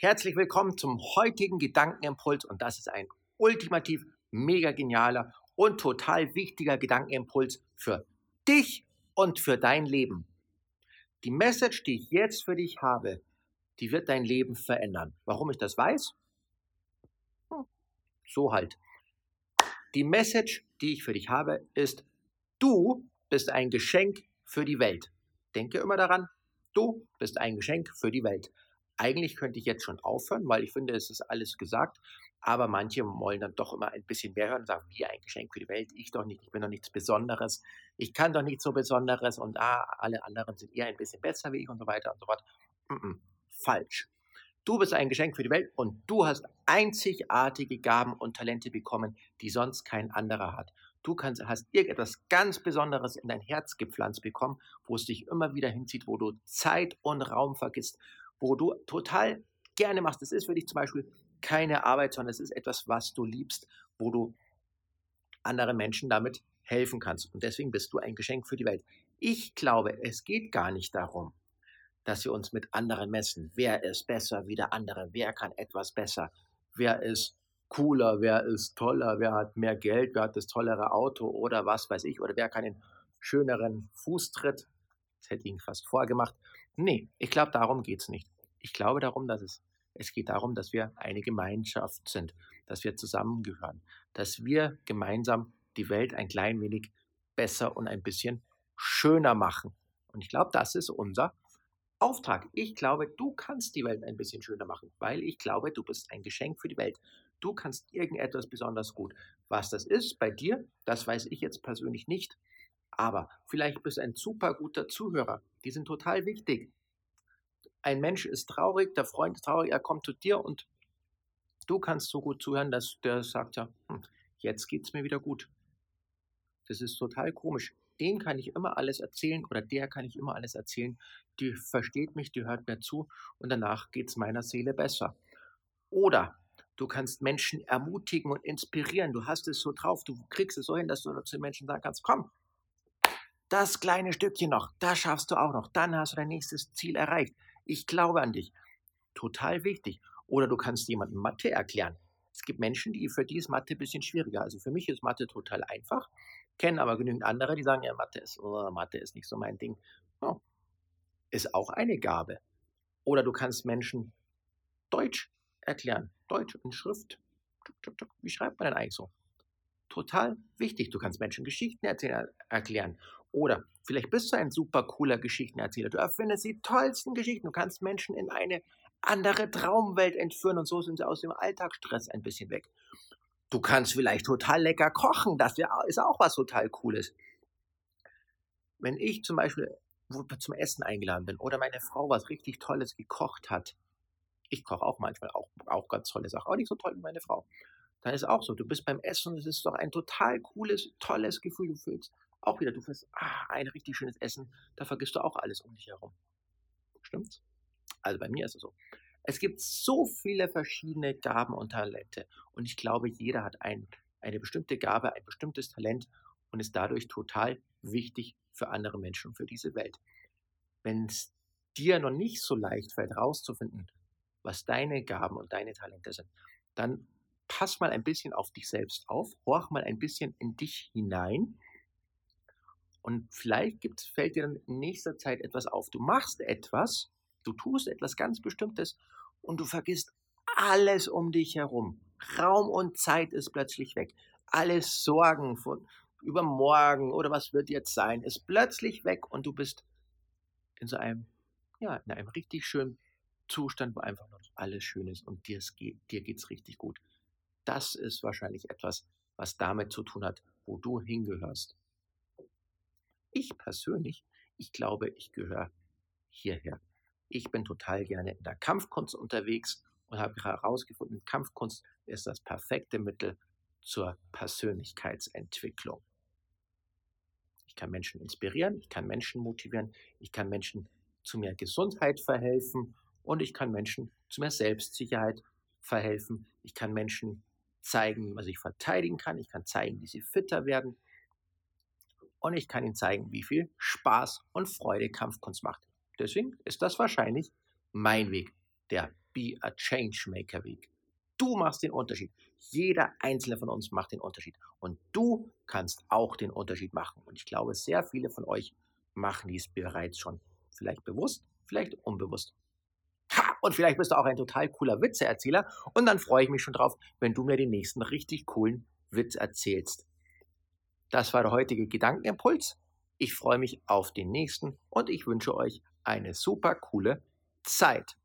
Herzlich willkommen zum heutigen Gedankenimpuls und das ist ein ultimativ mega genialer und total wichtiger Gedankenimpuls für dich und für dein Leben. Die Message, die ich jetzt für dich habe, die wird dein Leben verändern. Warum ich das weiß? Hm, so halt. Die Message, die ich für dich habe, ist, du bist ein Geschenk für die Welt. Denke immer daran, du bist ein Geschenk für die Welt. Eigentlich könnte ich jetzt schon aufhören, weil ich finde, es ist alles gesagt. Aber manche wollen dann doch immer ein bisschen mehr hören und sagen, wie ein Geschenk für die Welt, ich doch nicht, ich bin doch nichts Besonderes, ich kann doch nichts so Besonderes und ah, alle anderen sind eher ein bisschen besser wie ich und so weiter und so fort. Mm -mm, falsch. Du bist ein Geschenk für die Welt und du hast einzigartige Gaben und Talente bekommen, die sonst kein anderer hat. Du kannst, hast irgendetwas ganz Besonderes in dein Herz gepflanzt bekommen, wo es dich immer wieder hinzieht, wo du Zeit und Raum vergisst, wo du total gerne machst. Das ist für dich zum Beispiel keine Arbeit, sondern es ist etwas, was du liebst, wo du anderen Menschen damit helfen kannst. Und deswegen bist du ein Geschenk für die Welt. Ich glaube, es geht gar nicht darum, dass wir uns mit anderen messen. Wer ist besser wie der andere? Wer kann etwas besser? Wer ist cooler? Wer ist toller? Wer hat mehr Geld? Wer hat das tollere Auto? Oder was weiß ich? Oder wer kann den schöneren Fußtritt? Das hätte ich ihn fast vorgemacht. Nee, ich glaube, darum geht es nicht. Ich glaube darum, dass es, es geht darum, dass wir eine Gemeinschaft sind, dass wir zusammengehören, dass wir gemeinsam die Welt ein klein wenig besser und ein bisschen schöner machen. Und ich glaube, das ist unser Auftrag. Ich glaube, du kannst die Welt ein bisschen schöner machen, weil ich glaube, du bist ein Geschenk für die Welt. Du kannst irgendetwas besonders gut. Was das ist bei dir, das weiß ich jetzt persönlich nicht. Aber vielleicht bist du ein super guter Zuhörer. Die sind total wichtig. Ein Mensch ist traurig, der Freund ist traurig, er kommt zu dir und du kannst so gut zuhören, dass der sagt ja, hm, jetzt geht es mir wieder gut. Das ist total komisch. Den kann ich immer alles erzählen oder der kann ich immer alles erzählen. Die versteht mich, die hört mir zu und danach geht es meiner Seele besser. Oder du kannst Menschen ermutigen und inspirieren. Du hast es so drauf, du kriegst es so hin, dass du zu den Menschen sagen kannst, komm, das kleine Stückchen noch, das schaffst du auch noch. Dann hast du dein nächstes Ziel erreicht. Ich glaube an dich. Total wichtig. Oder du kannst jemandem Mathe erklären. Es gibt Menschen, die für die ist Mathe ein bisschen schwieriger. Also für mich ist Mathe total einfach. Kennen aber genügend andere, die sagen, ja, Mathe ist, oh, Mathe ist nicht so mein Ding. Oh, ist auch eine Gabe. Oder du kannst Menschen Deutsch erklären. Deutsch in Schrift. Wie schreibt man denn eigentlich so? Total wichtig. Du kannst Menschen Geschichten erzählen, erklären. Oder vielleicht bist du ein super cooler Geschichtenerzähler. Du erfindest die tollsten Geschichten. Du kannst Menschen in eine andere Traumwelt entführen und so sind sie aus dem Alltagsstress ein bisschen weg. Du kannst vielleicht total lecker kochen. Das ist auch was total Cooles. Wenn ich zum Beispiel zum Essen eingeladen bin oder meine Frau was richtig Tolles gekocht hat, ich koche auch manchmal auch, auch ganz tolle Sachen, auch nicht so toll wie meine Frau, dann ist auch so, du bist beim Essen und es ist doch ein total cooles, tolles Gefühl. Du fühlst auch wieder, du fühlst, ah, ein richtig schönes Essen, da vergisst du auch alles um dich herum. Stimmt's? Also bei mir ist es so. Es gibt so viele verschiedene Gaben und Talente und ich glaube, jeder hat ein, eine bestimmte Gabe, ein bestimmtes Talent und ist dadurch total wichtig für andere Menschen und für diese Welt. Wenn es dir noch nicht so leicht fällt, herauszufinden, was deine Gaben und deine Talente sind, dann pass mal ein bisschen auf dich selbst auf, horch mal ein bisschen in dich hinein und vielleicht gibt's, fällt dir dann in nächster Zeit etwas auf. Du machst etwas, du tust etwas ganz Bestimmtes und du vergisst alles um dich herum. Raum und Zeit ist plötzlich weg. Alles Sorgen von übermorgen oder was wird jetzt sein, ist plötzlich weg und du bist in so einem, ja, in einem richtig schönen Zustand, wo einfach noch alles schön ist und dir, geht, dir geht's richtig gut. Das ist wahrscheinlich etwas, was damit zu tun hat, wo du hingehörst. Ich persönlich, ich glaube, ich gehöre hierher. Ich bin total gerne in der Kampfkunst unterwegs und habe herausgefunden, Kampfkunst ist das perfekte Mittel zur Persönlichkeitsentwicklung. Ich kann Menschen inspirieren, ich kann Menschen motivieren, ich kann Menschen zu mehr Gesundheit verhelfen und ich kann Menschen zu mehr Selbstsicherheit verhelfen. Ich kann Menschen zeigen, wie man sich verteidigen kann. Ich kann zeigen, wie sie fitter werden und ich kann Ihnen zeigen, wie viel Spaß und Freude Kampfkunst macht. Deswegen ist das wahrscheinlich mein Weg, der Be a Changemaker Week. Du machst den Unterschied. Jeder einzelne von uns macht den Unterschied. Und du kannst auch den Unterschied machen. Und ich glaube, sehr viele von euch machen dies bereits schon. Vielleicht bewusst, vielleicht unbewusst. Und vielleicht bist du auch ein total cooler Witzeerzähler. Und dann freue ich mich schon drauf, wenn du mir den nächsten richtig coolen Witz erzählst. Das war der heutige Gedankenimpuls. Ich freue mich auf den nächsten und ich wünsche euch eine super coole Zeit.